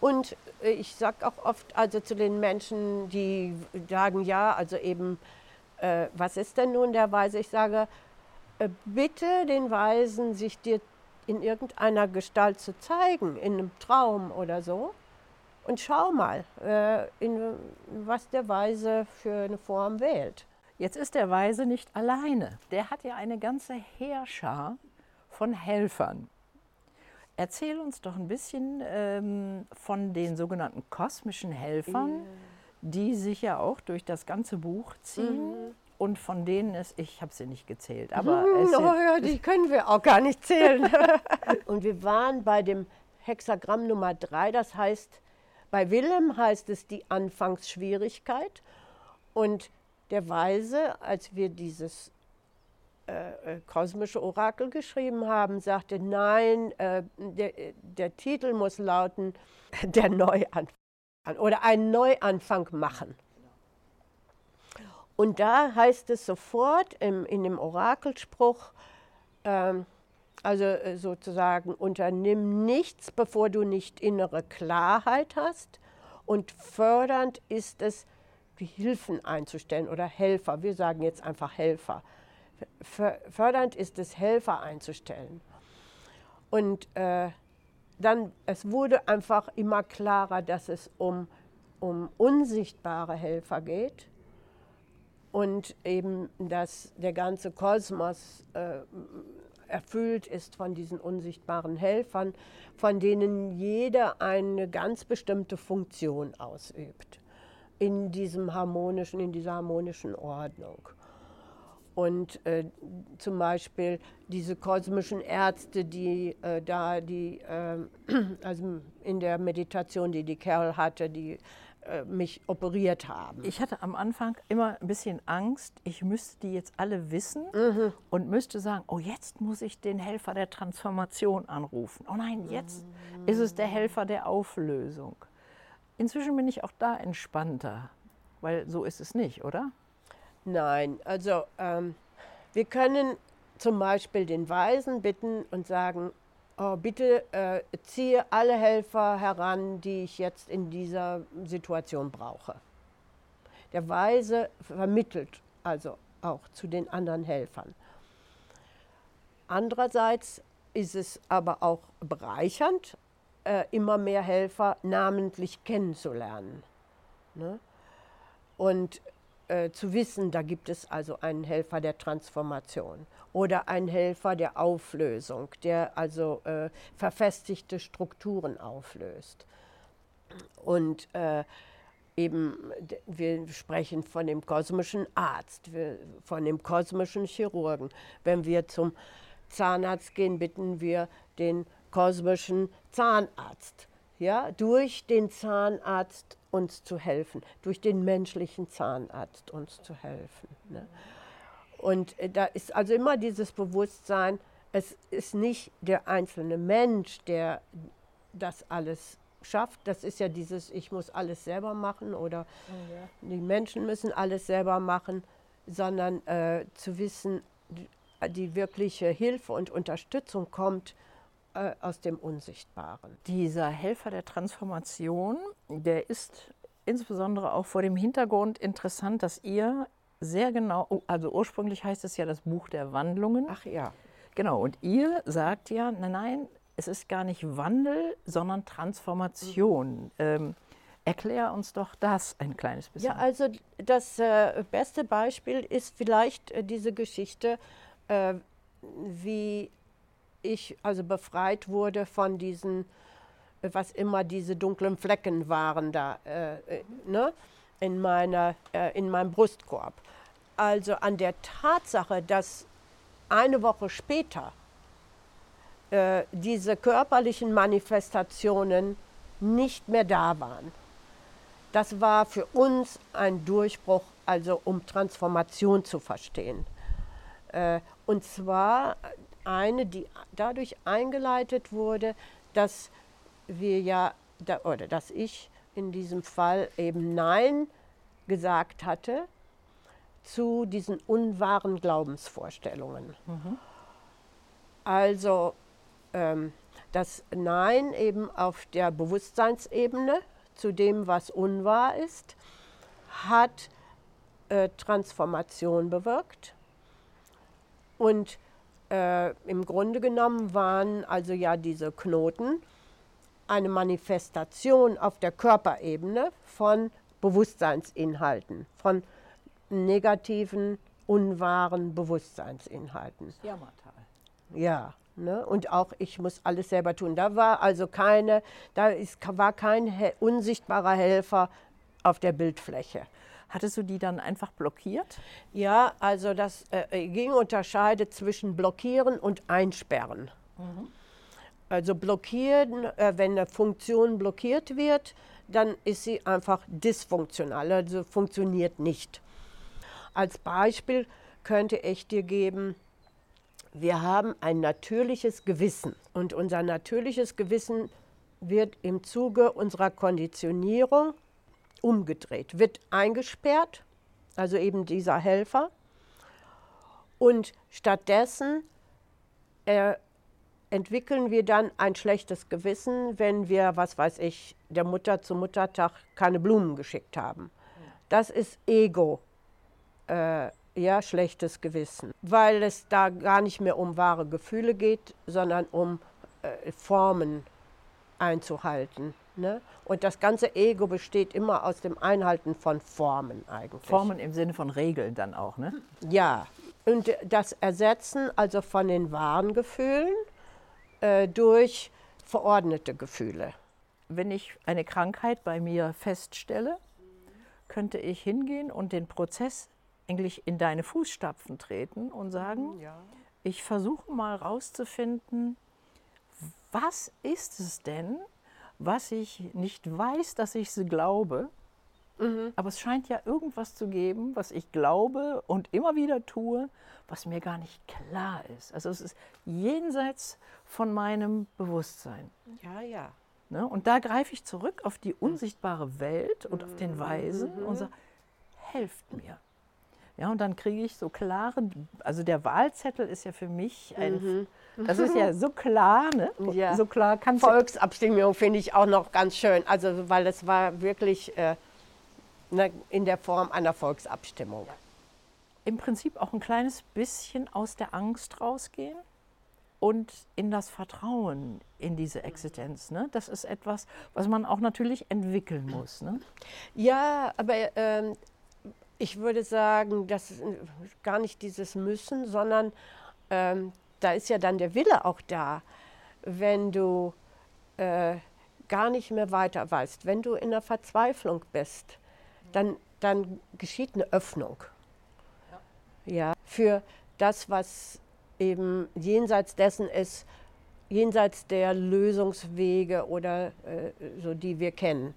Und äh, ich sage auch oft, also zu den Menschen, die sagen, ja, also eben, äh, was ist denn nun der Weise? Ich sage, äh, bitte den Weisen, sich dir in irgendeiner Gestalt zu zeigen, in einem Traum oder so. Und schau mal, äh, in, was der Weise für eine Form wählt. Jetzt ist der Weise nicht alleine. Der hat ja eine ganze Heerschar von Helfern. Erzähl uns doch ein bisschen ähm, von den sogenannten kosmischen Helfern, die sich ja auch durch das ganze Buch ziehen und von denen es, ich habe sie nicht gezählt, aber es Hm, sind, oh ja, die können wir auch gar nicht zählen. und wir waren bei dem Hexagramm Nummer drei, das heißt, bei Willem heißt es die Anfangsschwierigkeit. Und der Weise, als wir dieses äh, äh, kosmische Orakel geschrieben haben, sagte, nein, äh, der, der Titel muss lauten, der Neuanfang oder einen Neuanfang machen. Und da heißt es sofort im, in dem Orakelspruch, ähm, also äh, sozusagen, unternimm nichts, bevor du nicht innere Klarheit hast. Und fördernd ist es, die Hilfen einzustellen oder Helfer. Wir sagen jetzt einfach Helfer. Fördernd ist es, Helfer einzustellen. Und äh, dann, es wurde einfach immer klarer, dass es um, um unsichtbare Helfer geht und eben, dass der ganze Kosmos äh, erfüllt ist von diesen unsichtbaren Helfern, von denen jeder eine ganz bestimmte Funktion ausübt in diesem harmonischen, in dieser harmonischen Ordnung. Und äh, zum Beispiel diese kosmischen Ärzte, die äh, da, die, äh, also in der Meditation, die die Carol hatte, die äh, mich operiert haben. ich hatte am Anfang immer ein bisschen Angst, ich müsste die jetzt alle wissen und müsste sagen, oh jetzt muss ich den Helfer der Transformation anrufen. Oh nein, jetzt ist es der Helfer der Auflösung. Inzwischen bin ich auch da entspannter, weil so ist es nicht, oder? Nein, also ähm, wir können zum Beispiel den Weisen bitten und sagen, oh, bitte äh, ziehe alle Helfer heran, die ich jetzt in dieser Situation brauche. Der Weise vermittelt also auch zu den anderen Helfern. Andererseits ist es aber auch bereichernd, äh, immer mehr Helfer namentlich kennenzulernen. Ne? Und äh, zu wissen, da gibt es also einen Helfer der Transformation oder einen Helfer der Auflösung, der also äh, verfestigte Strukturen auflöst. Und äh, eben, wir sprechen von dem kosmischen Arzt, wir, von dem kosmischen Chirurgen. Wenn wir zum Zahnarzt gehen, bitten wir den kosmischen Zahnarzt, ja, durch den Zahnarzt uns zu helfen, durch den menschlichen Zahnarzt uns zu helfen. Ne? Und äh, da ist also immer dieses Bewusstsein, es ist nicht der einzelne Mensch, der das alles schafft. Das ist ja dieses, ich muss alles selber machen oder die Menschen müssen alles selber machen, sondern äh, zu wissen, die, die wirkliche Hilfe und Unterstützung kommt äh, aus dem Unsichtbaren. Dieser Helfer der Transformation, der ist insbesondere auch vor dem Hintergrund interessant, dass ihr sehr genau, oh, also ursprünglich heißt es ja das Buch der Wandlungen. Ach ja. Genau, und ihr sagt ja, nein, nein, es ist gar nicht Wandel, sondern Transformation. Ähm, erklär uns doch das ein kleines bisschen. Ja, also das äh, beste Beispiel ist vielleicht äh, diese Geschichte, äh, wie ich also befreit wurde von diesen, äh, was immer diese dunklen Flecken waren da, äh, äh, ne? in, meiner, äh, in meinem Brustkorb. Also an der Tatsache, dass eine Woche später äh, diese körperlichen Manifestationen nicht mehr da waren. Das war für uns ein Durchbruch, also um Transformation zu verstehen. Äh, und zwar eine, die dadurch eingeleitet wurde, dass wir ja, oder dass ich in diesem Fall eben Nein gesagt hatte zu diesen unwahren Glaubensvorstellungen. Mhm. Also ähm, das Nein eben auf der Bewusstseinsebene zu dem, was unwahr ist, hat äh, Transformation bewirkt. Und äh, im Grunde genommen waren also ja diese Knoten eine Manifestation auf der Körperebene von Bewusstseinsinhalten, von negativen, unwahren Bewusstseinsinhalten. Jammertal. Ja. Ne? Und auch ich muss alles selber tun. Da war also keine, da ist, war kein he unsichtbarer Helfer auf der Bildfläche. Hattest du die dann einfach blockiert? Ja, also das äh, ging unterscheidet zwischen blockieren und einsperren. Mhm. Also blockieren, äh, wenn eine Funktion blockiert wird, dann ist sie einfach dysfunktional, also funktioniert nicht. Als Beispiel könnte ich dir geben, wir haben ein natürliches Gewissen und unser natürliches Gewissen wird im Zuge unserer Konditionierung umgedreht, wird eingesperrt, also eben dieser Helfer. Und stattdessen äh, entwickeln wir dann ein schlechtes Gewissen, wenn wir, was weiß ich, der Mutter zum Muttertag keine Blumen geschickt haben. Das ist Ego. Äh, ja, schlechtes Gewissen, weil es da gar nicht mehr um wahre Gefühle geht, sondern um äh, Formen einzuhalten. Ne? Und das ganze Ego besteht immer aus dem Einhalten von Formen eigentlich. Formen im Sinne von Regeln dann auch, ne? Ja. Und das Ersetzen also von den wahren Gefühlen äh, durch verordnete Gefühle. Wenn ich eine Krankheit bei mir feststelle, könnte ich hingehen und den Prozess eigentlich in deine Fußstapfen treten und sagen, ja. ich versuche mal rauszufinden, was ist es denn, was ich nicht weiß, dass ich es glaube, mhm. aber es scheint ja irgendwas zu geben, was ich glaube und immer wieder tue, was mir gar nicht klar ist. Also es ist jenseits von meinem Bewusstsein. Ja, ja. Ne? Und da greife ich zurück auf die unsichtbare Welt und auf den Weisen mhm. und sage, helft mir. Ja, und dann kriege ich so klare, also der Wahlzettel ist ja für mich ein, mhm. Das ist ja so klar, ne? Ja. So klar kann Volksabstimmung finde ich auch noch ganz schön, also weil es war wirklich äh, ne, in der Form einer Volksabstimmung. Im Prinzip auch ein kleines bisschen aus der Angst rausgehen und in das Vertrauen in diese Existenz. Ne? Das ist etwas, was man auch natürlich entwickeln muss. Ne? Ja, aber ähm, ich würde sagen, das ist gar nicht dieses Müssen, sondern ähm, da ist ja dann der Wille auch da, wenn du äh, gar nicht mehr weiter weißt, wenn du in der Verzweiflung bist, dann, dann geschieht eine Öffnung. Ja. ja, für das, was eben jenseits dessen ist, jenseits der Lösungswege oder äh, so, die wir kennen.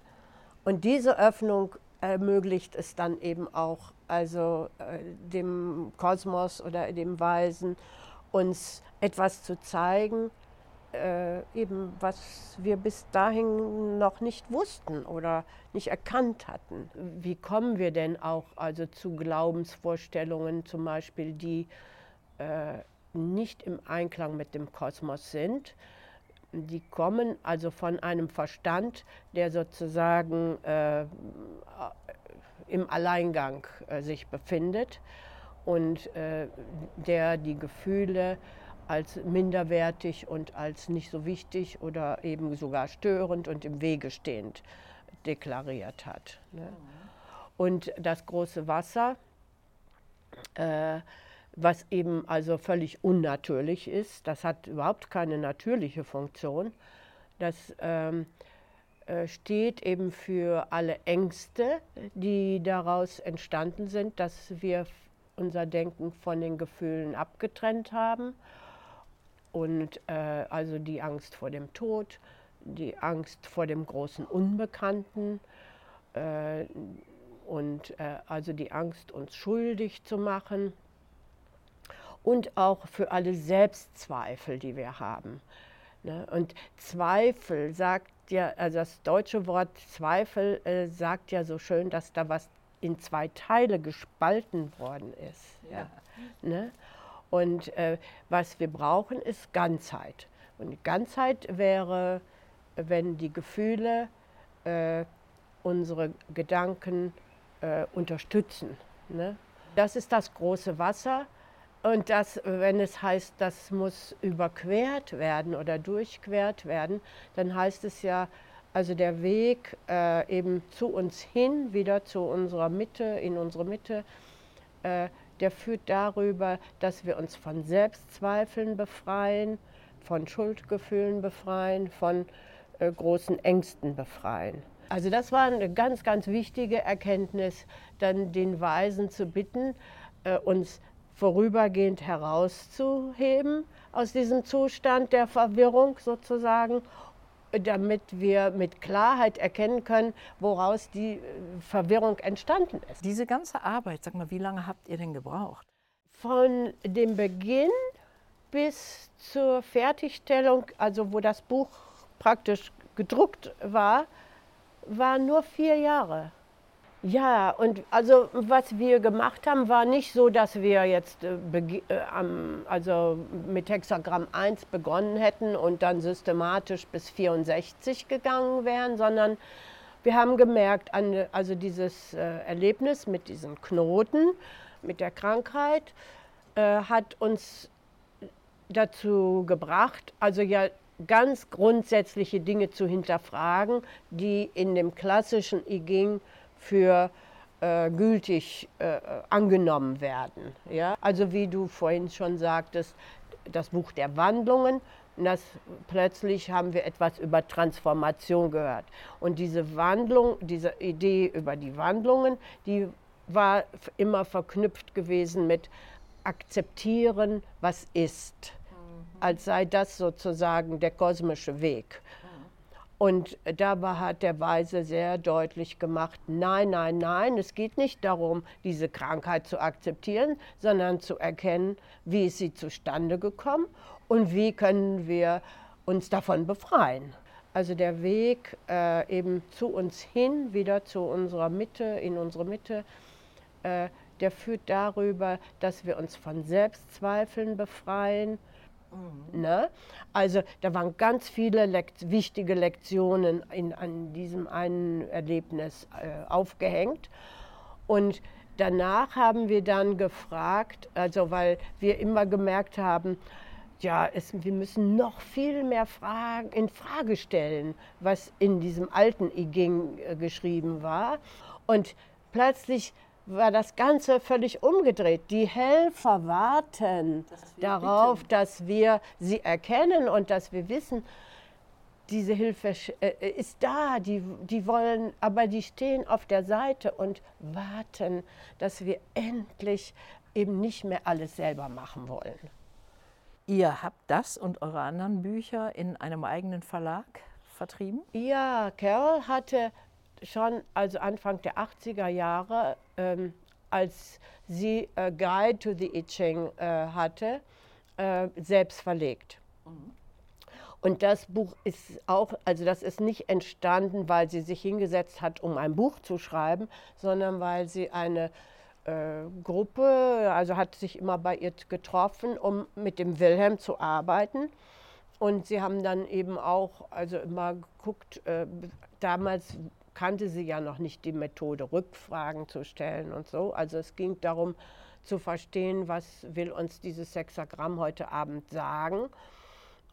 Und diese Öffnung ermöglicht es dann eben auch, also äh, dem Kosmos oder dem Weisen, uns etwas zu zeigen, äh, eben was wir bis dahin noch nicht wussten oder nicht erkannt hatten. Wie kommen wir denn auch also zu Glaubensvorstellungen zum Beispiel, die äh, nicht im Einklang mit dem Kosmos sind? die kommen also von einem Verstand, der sozusagen äh, im Alleingang äh, sich befindet und äh, der die Gefühle als minderwertig und als nicht so wichtig oder eben sogar störend und im Wege stehend deklariert hat. Ne? Und das große Wasser äh, was eben also völlig unnatürlich ist. Das hat überhaupt keine natürliche Funktion. Das ähm, äh, steht eben für alle Ängste, die daraus entstanden sind, dass wir unser Denken von den Gefühlen abgetrennt haben. Und äh, also die Angst vor dem Tod, die Angst vor dem großen Unbekannten äh, und äh, also die Angst, uns schuldig zu machen und auch für alle Selbstzweifel, die wir haben. Ne? Und Zweifel sagt ja, also das deutsche Wort Zweifel äh, sagt ja so schön, dass da was in zwei Teile gespalten worden ist. Ja. ja. Ne? Und äh, was wir brauchen, ist Ganzheit. Und Ganzheit wäre, wenn die Gefühle äh, unsere Gedanken äh, unterstützen. Ne? Das ist das große Wasser. Und das, wenn es heißt, das muss überquert werden oder durchquert werden, dann heißt es ja, also der Weg äh, eben zu uns hin, wieder zu unserer Mitte, in unsere Mitte, äh, der führt darüber, dass wir uns von Selbstzweifeln befreien, von Schuldgefühlen befreien, von äh, großen Ängsten befreien. Also das war eine ganz, ganz wichtige Erkenntnis, dann den Weisen zu bitten, äh, uns vorübergehend herauszuheben aus diesem Zustand der Verwirrung sozusagen, damit wir mit Klarheit erkennen können, woraus die äh, Verwirrung entstanden ist. Diese ganze Arbeit, sag mal, wie lange habt ihr denn gebraucht? Von dem Beginn bis zur Fertigstellung, also wo das Buch praktisch gedruckt war, waren nur vier Jahre. Ja, und also was wir gemacht haben, war nicht so, dass wir jetzt äh, äh, also mit Hexagramm 1 begonnen hätten und dann systematisch bis 64 gegangen wären, sondern wir haben gemerkt, an, also dieses äh, Erlebnis mit diesen Knoten, mit der Krankheit, äh, hat uns dazu gebracht, also ja ganz grundsätzliche Dinge zu hinterfragen, die in dem klassischen I Ging für äh, gültig äh, angenommen werden. Ja? Also wie du vorhin schon sagtest, das Buch der Wandlungen, das, plötzlich haben wir etwas über Transformation gehört. Und diese Wandlung, diese Idee über die Wandlungen, die war immer verknüpft gewesen mit akzeptieren, was ist, mhm. als sei das sozusagen der kosmische Weg. Und dabei hat der Weise sehr deutlich gemacht, nein, nein, nein, es geht nicht darum, diese Krankheit zu akzeptieren, sondern zu erkennen, wie ist sie zustande gekommen und wie können wir uns davon befreien. Also der Weg äh, eben zu uns hin, wieder zu unserer Mitte, in unsere Mitte, äh, der führt darüber, dass wir uns von Selbstzweifeln befreien, Mhm. Ne? Also da waren ganz viele Lekt wichtige Lektionen in, an diesem einen Erlebnis äh, aufgehängt. Und danach haben wir dann gefragt, also weil wir immer gemerkt haben, ja, es, wir müssen noch viel mehr Fragen, in Frage stellen, was in diesem alten I Ging äh, geschrieben war. Und plötzlich war das Ganze völlig umgedreht. Die Helfer warten das darauf, bitten. dass wir sie erkennen und dass wir wissen, diese Hilfe äh, ist da, die, die wollen, aber die stehen auf der Seite und warten, dass wir endlich eben nicht mehr alles selber machen wollen. Ihr habt das und eure anderen Bücher in einem eigenen Verlag vertrieben? Ja, Carol hatte schon also Anfang der 80er Jahre, ähm, als sie äh, Guide to the I Ching äh, hatte, äh, selbst verlegt. Mhm. Und das Buch ist auch, also das ist nicht entstanden, weil sie sich hingesetzt hat, um ein Buch zu schreiben, sondern weil sie eine äh, Gruppe, also hat sich immer bei ihr getroffen, um mit dem Wilhelm zu arbeiten. Und sie haben dann eben auch, also immer geguckt, äh, damals kannte sie ja noch nicht die Methode, Rückfragen zu stellen und so. Also es ging darum zu verstehen, was will uns dieses Sexagramm heute Abend sagen.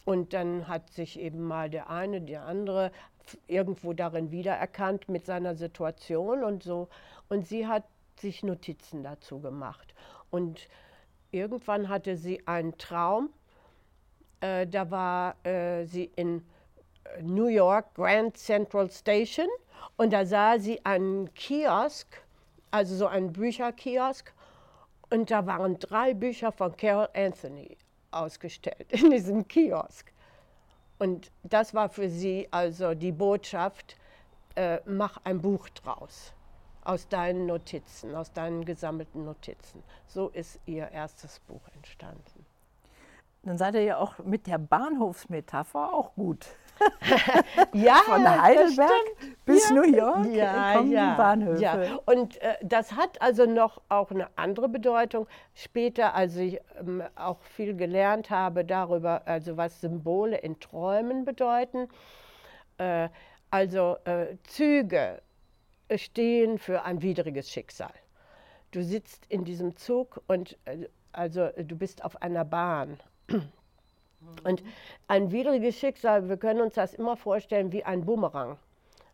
Und dann hat sich eben mal der eine, der andere irgendwo darin wiedererkannt mit seiner Situation und so. Und sie hat sich Notizen dazu gemacht. Und irgendwann hatte sie einen Traum. Äh, da war äh, sie in äh, New York Grand Central Station und da sah sie einen Kiosk, also so einen Bücherkiosk und da waren drei Bücher von Carol Anthony ausgestellt in diesem Kiosk. Und das war für sie also die Botschaft, äh, mach ein Buch draus aus deinen Notizen, aus deinen gesammelten Notizen. So ist ihr erstes Buch entstanden. Dann seid ihr ja auch mit der Bahnhofsmetapher auch gut. ja, Von Heidelberg bis ja. New York ja, kommen ja, Bahnhöfe. Ja. Und äh, das hat also noch auch eine andere Bedeutung. Später, als ich ähm, auch viel gelernt habe darüber, also was Symbole in Träumen bedeuten. Äh, also äh, Züge stehen für ein widriges Schicksal. Du sitzt in diesem Zug und äh, also du bist auf einer Bahn. Und ein widriges Schicksal, wir können uns das immer vorstellen wie ein Bumerang.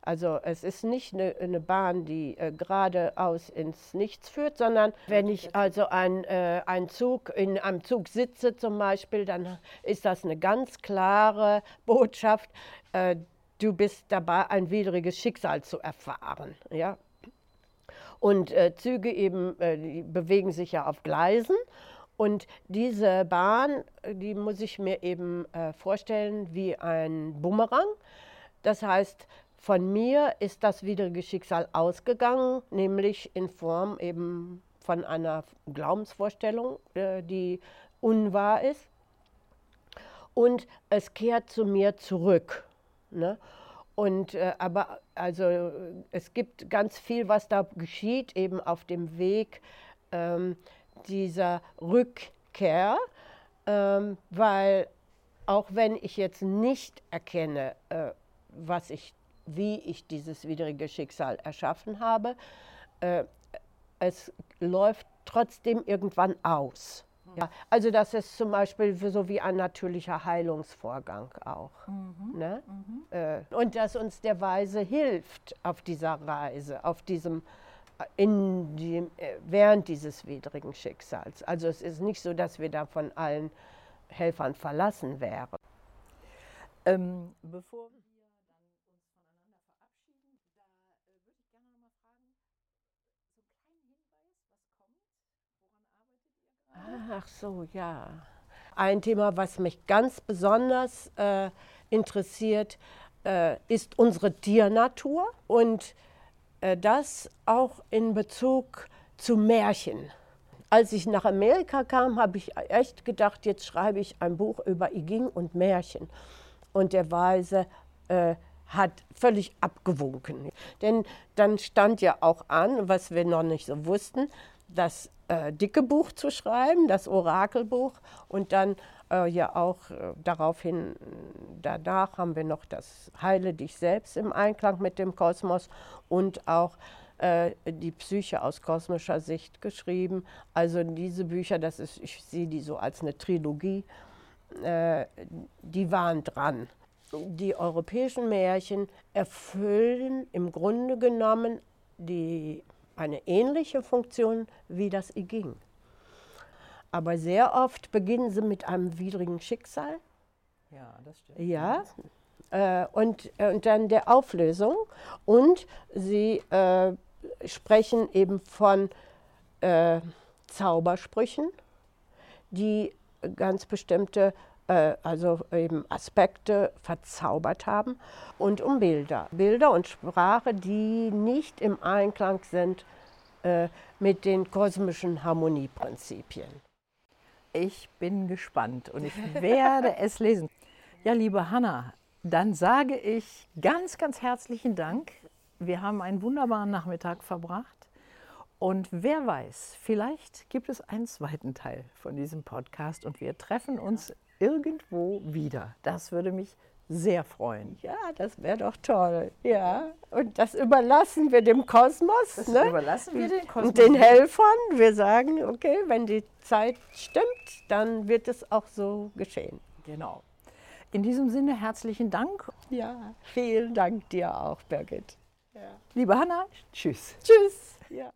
Also es ist nicht eine, eine Bahn, die äh, geradeaus ins Nichts führt, sondern wenn ich also ein, äh, ein Zug in einem Zug sitze zum Beispiel, dann ist das eine ganz klare Botschaft. Äh, du bist dabei, ein widriges Schicksal zu erfahren. Ja? Und äh, Züge eben, äh, bewegen sich ja auf Gleisen. Und diese Bahn, die muss ich mir eben äh, vorstellen wie ein Bumerang. Das heißt, von mir ist das widrige Schicksal ausgegangen, nämlich in Form eben von einer Glaubensvorstellung, äh, die unwahr ist. Und es kehrt zu mir zurück. Ne? Und äh, aber also es gibt ganz viel, was da geschieht, eben auf dem Weg ähm, dieser Rückkehr, ähm, weil auch wenn ich jetzt nicht erkenne, äh, was ich, wie ich dieses widrige Schicksal erschaffen habe, äh, es läuft trotzdem irgendwann aus. Ja, also das ist zum Beispiel so wie ein natürlicher Heilungsvorgang auch. Mhm. Ne? Äh, und dass uns der Weise hilft auf dieser Reise, auf diesem, dem, äh, während dieses widrigen Schicksals. Also es ist nicht so, dass wir da von allen Helfern verlassen wären. Ähm, bevor wir? Ach so, ja. Ein Thema, was mich ganz besonders äh, interessiert, äh, ist unsere Tiernatur und das auch in Bezug zu Märchen. Als ich nach Amerika kam, habe ich echt gedacht, jetzt schreibe ich ein Buch über Iging und Märchen. Und der Weise äh, hat völlig abgewunken. Denn dann stand ja auch an, was wir noch nicht so wussten, das äh, dicke Buch zu schreiben, das Orakelbuch und dann äh, ja auch äh, daraufhin, danach haben wir noch das Heile dich selbst im Einklang mit dem Kosmos und auch äh, die Psyche aus kosmischer Sicht geschrieben. Also diese Bücher, das ist, ich sehe die so als eine Trilogie, äh, die waren dran. Die europäischen Märchen erfüllen im Grunde genommen die, eine ähnliche Funktion wie das I Ging. Aber sehr oft beginnen sie mit einem widrigen Schicksal. Ja, das stimmt. Ja. Äh, und, äh, und dann der Auflösung. Und sie äh, sprechen eben von äh, Zaubersprüchen, die ganz bestimmte also eben Aspekte verzaubert haben und um Bilder. Bilder und Sprache, die nicht im Einklang sind äh, mit den kosmischen Harmonieprinzipien. Ich bin gespannt und ich werde es lesen. Ja, liebe Hanna, dann sage ich ganz, ganz herzlichen Dank. Wir haben einen wunderbaren Nachmittag verbracht. Und wer weiß, vielleicht gibt es einen zweiten Teil von diesem Podcast und wir treffen uns irgendwo wieder. Das würde mich sehr freuen. Ja, das wäre doch toll. Ja, und das überlassen wir dem Kosmos. Das ne? überlassen wir den Kosmos. Und den Helfern. Wir sagen, okay, wenn die Zeit stimmt, dann wird es auch so geschehen. Genau. In diesem Sinne herzlichen Dank. Ja, vielen Dank dir auch, Birgit. Ja. Liebe Hanna, tschüss. Tschüss. Ja.